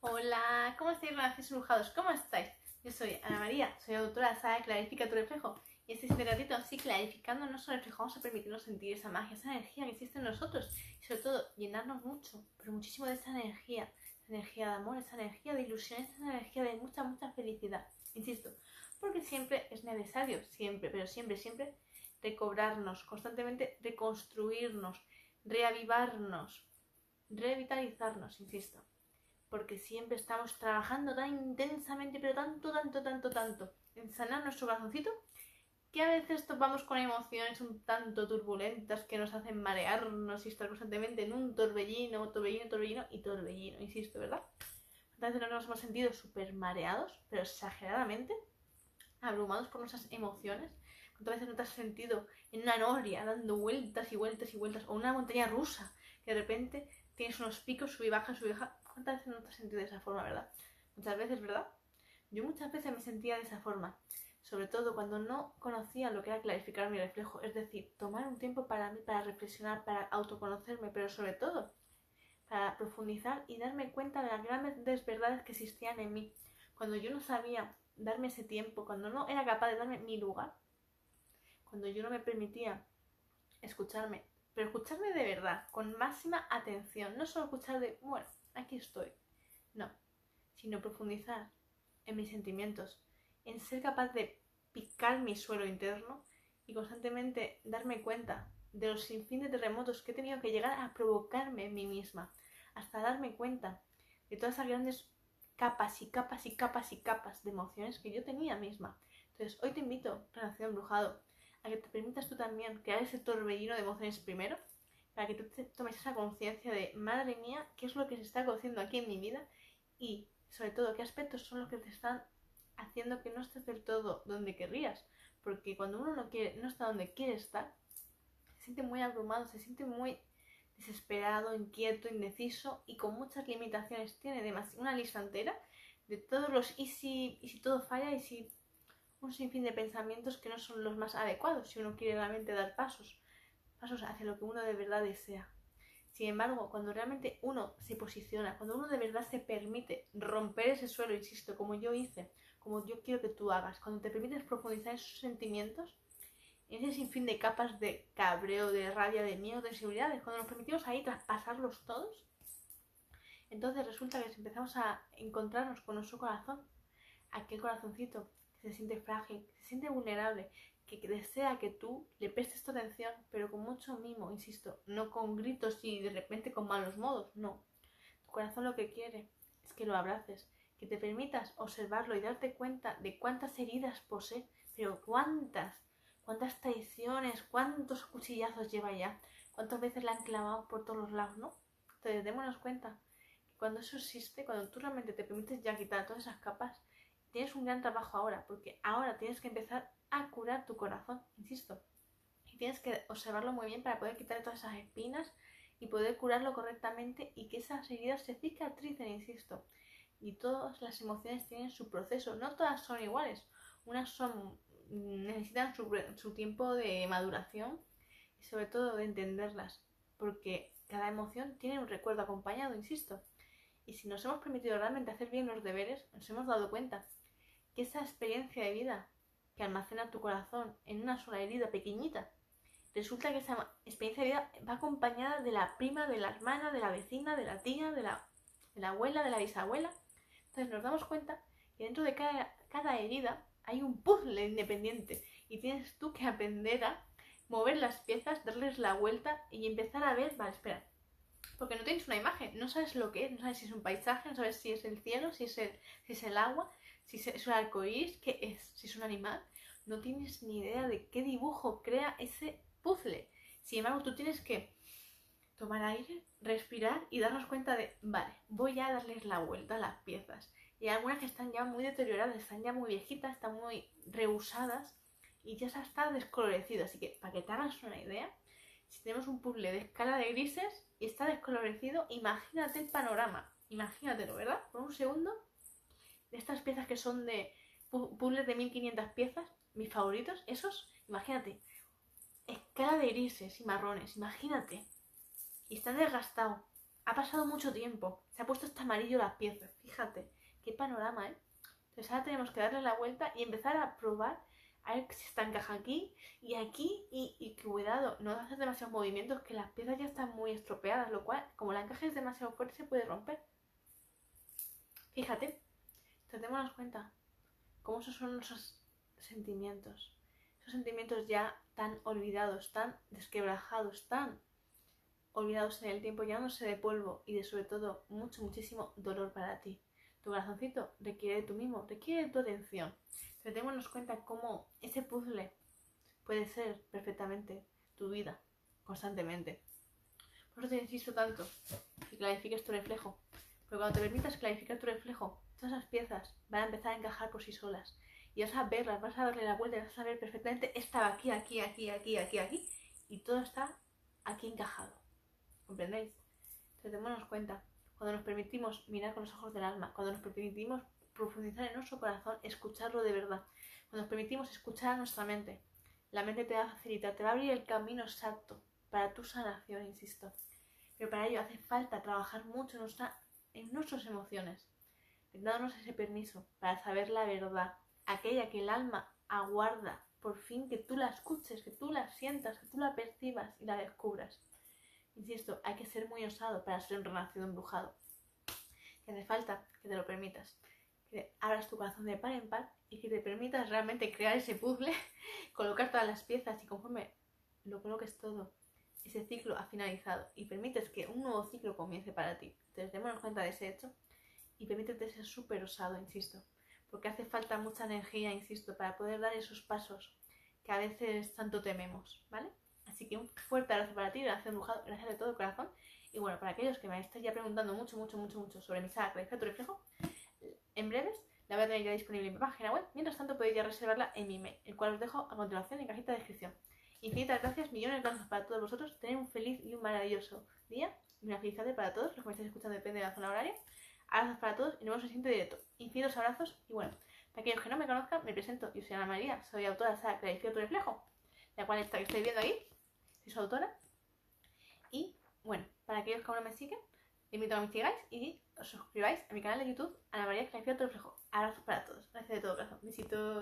Hola, ¿cómo estáis, relaciones embrujados? ¿Cómo estáis? Yo soy Ana María, soy autora de Saga Clarifica tu reflejo. Y este es ratito así clarificando nuestro reflejo, vamos a permitirnos sentir esa magia, esa energía que existe en nosotros. Y sobre todo, llenarnos mucho, pero muchísimo de esa energía. Esa energía de amor, esa energía de ilusión, esa energía de mucha, mucha felicidad. Insisto, porque siempre es necesario, siempre, pero siempre, siempre, recobrarnos, constantemente reconstruirnos, reavivarnos, revitalizarnos, insisto porque siempre estamos trabajando tan intensamente, pero tanto, tanto, tanto, tanto, en sanar nuestro corazoncito, que a veces topamos con emociones un tanto turbulentas que nos hacen marearnos y estar constantemente en un torbellino, torbellino, torbellino y torbellino, insisto, ¿verdad? ¿Cuántas veces nos hemos sentido súper mareados, pero exageradamente, abrumados por nuestras emociones? ¿Cuántas veces no te has sentido en una noria dando vueltas y vueltas y vueltas, o una montaña rusa, que de repente tienes unos picos, sub baja, sub baja, ¿Cuántas veces no te has sentido de esa forma, verdad? Muchas veces, ¿verdad? Yo muchas veces me sentía de esa forma, sobre todo cuando no conocía lo que era clarificar mi reflejo, es decir, tomar un tiempo para mí, para reflexionar, para autoconocerme, pero sobre todo para profundizar y darme cuenta de las grandes verdades que existían en mí. Cuando yo no sabía darme ese tiempo, cuando no era capaz de darme mi lugar, cuando yo no me permitía escucharme, pero escucharme de verdad, con máxima atención, no solo escuchar de, bueno, aquí estoy. No, sino profundizar en mis sentimientos, en ser capaz de picar mi suelo interno y constantemente darme cuenta de los sinfín de terremotos que he tenido que llegar a provocarme en mí misma, hasta darme cuenta de todas esas grandes capas y capas y capas y capas de emociones que yo tenía misma. Entonces, hoy te invito, relación embrujado, que te permitas tú también crear ese torbellino de emociones primero para que tú tomes esa conciencia de, madre mía, qué es lo que se está cociendo aquí en mi vida y, sobre todo, qué aspectos son los que te están haciendo que no estés del todo donde querrías. Porque cuando uno no, quiere, no está donde quiere estar, se siente muy abrumado, se siente muy desesperado, inquieto, indeciso y con muchas limitaciones. Tiene una lista entera de todos los y si, y si todo falla y si un sinfín de pensamientos que no son los más adecuados si uno quiere realmente dar pasos pasos hacia lo que uno de verdad desea. Sin embargo, cuando realmente uno se posiciona, cuando uno de verdad se permite romper ese suelo, insisto, como yo hice, como yo quiero que tú hagas, cuando te permites profundizar en esos sentimientos, en ese sinfín de capas de cabreo, de rabia, de miedo, de inseguridades, cuando nos permitimos ahí traspasarlos todos, entonces resulta que empezamos a encontrarnos con nuestro corazón, aquel corazoncito se siente frágil, se siente vulnerable, que desea que tú le prestes tu atención, pero con mucho mimo, insisto, no con gritos y de repente con malos modos, no. Tu corazón lo que quiere es que lo abraces, que te permitas observarlo y darte cuenta de cuántas heridas posee, pero cuántas, cuántas traiciones, cuántos cuchillazos lleva ya, cuántas veces la han clavado por todos los lados, ¿no? Entonces démonos cuenta que cuando eso existe, cuando tú realmente te permites ya quitar todas esas capas, tienes un gran trabajo ahora, porque ahora tienes que empezar a curar tu corazón, insisto. Y tienes que observarlo muy bien para poder quitar todas esas espinas y poder curarlo correctamente y que esas heridas se cicatricen, insisto. Y todas las emociones tienen su proceso, no todas son iguales. Unas son necesitan su, su tiempo de maduración y sobre todo de entenderlas, porque cada emoción tiene un recuerdo acompañado, insisto. Y si nos hemos permitido realmente hacer bien los deberes, nos hemos dado cuenta que esa experiencia de vida que almacena tu corazón en una sola herida pequeñita, resulta que esa experiencia de vida va acompañada de la prima, de la hermana, de la vecina, de la tía, de la, abuela, de la bisabuela. Entonces nos damos cuenta que dentro de cada, cada herida hay un puzzle independiente y tienes tú que aprender a mover las piezas, darles la vuelta y empezar a ver, vale, espera, porque no tienes una imagen, no sabes lo que es, no sabes si es un paisaje, no sabes si es el cielo, si es el, si es el agua, si es un arcoíris, qué es, si es un animal, no tienes ni idea de qué dibujo crea ese puzzle. Sin embargo, tú tienes que tomar aire, respirar y darnos cuenta de, vale, voy a darles la vuelta a las piezas. Y hay algunas que están ya muy deterioradas, están ya muy viejitas, están muy rehusadas y ya está descolorecido. Así que, para que te hagas una idea, si tenemos un puzzle de escala de grises y está descolorecido, imagínate el panorama. Imagínatelo, ¿verdad? Por un segundo de estas piezas que son de puzzles de 1500 piezas, mis favoritos, esos, imagínate, escala de grises y marrones, imagínate. Y están desgastados, ha pasado mucho tiempo, se ha puesto hasta amarillo las piezas, fíjate, qué panorama, ¿eh? Entonces ahora tenemos que darle la vuelta y empezar a probar a ver si está encaja aquí y aquí y, cuidado, no haces demasiados movimientos que las piezas ya están muy estropeadas, lo cual, como la encaje es demasiado fuerte, se puede romper. Fíjate, entonces cuenta cómo esos son nuestros sentimientos, esos sentimientos ya tan olvidados, tan desquebrajados, tan olvidados en el tiempo, llenándose de polvo y de sobre todo mucho, muchísimo dolor para ti. Tu corazoncito requiere de tu mismo, requiere de tu atención. Pero démonos cuenta cómo ese puzzle puede ser perfectamente tu vida, constantemente. Por eso te insisto tanto que clarifiques tu reflejo. Porque cuando te permitas clarificar tu reflejo, todas esas piezas van a empezar a encajar por sí solas. Y vas a verlas, vas a darle la vuelta vas a ver perfectamente, estaba aquí, aquí, aquí, aquí, aquí, aquí. Y todo está aquí encajado. ¿Comprendéis? Entonces démonos cuenta. Cuando nos permitimos mirar con los ojos del alma, cuando nos permitimos profundizar en nuestro corazón, escucharlo de verdad. Cuando nos permitimos escuchar a nuestra mente, la mente te va a facilitar, te va a abrir el camino exacto para tu sanación, insisto. Pero para ello hace falta trabajar mucho en, nuestra, en nuestras emociones, dándonos ese permiso para saber la verdad, aquella que el alma aguarda, por fin que tú la escuches, que tú la sientas, que tú la percibas y la descubras. Insisto, hay que ser muy osado para ser un renacido embrujado. Que hace falta que te lo permitas que abras tu corazón de par en par y que te permitas realmente crear ese puzzle, colocar todas las piezas y conforme lo coloques todo, ese ciclo ha finalizado y permites que un nuevo ciclo comience para ti. Entonces, démonos cuenta de ese hecho y permítete ser súper osado, insisto, porque hace falta mucha energía, insisto, para poder dar esos pasos que a veces tanto tememos, ¿vale? Así que un fuerte abrazo para ti, gracias dibujado, gracias de todo corazón. Y bueno, para aquellos que me estáis ya preguntando mucho, mucho, mucho, mucho sobre mi saga tu reflejo, en breves la voy a tener ya disponible en mi página web. Mientras tanto podéis ya reservarla en mi email, el cual os dejo a continuación en cajita de descripción. Infinitas gracias, millones de gracias para todos vosotros. Tener un feliz y un maravilloso día y una feliz para todos los que me estáis escuchando, depende de la zona horaria. Abrazos para todos y nos vemos en el siguiente directo. Infinitos abrazos y bueno, para aquellos que no me conozcan, me presento. Yo soy Ana María, soy autora de la Clarifica tu reflejo, la cual está que estoy viendo ahí. Soy su autora. Y bueno, para aquellos que aún no me siguen, invito a que me sigáis y os suscribáis a mi canal de YouTube, Ana María Clarifica tu reflejo. Abrazos para todos. Gracias de todo corazón. Besitos.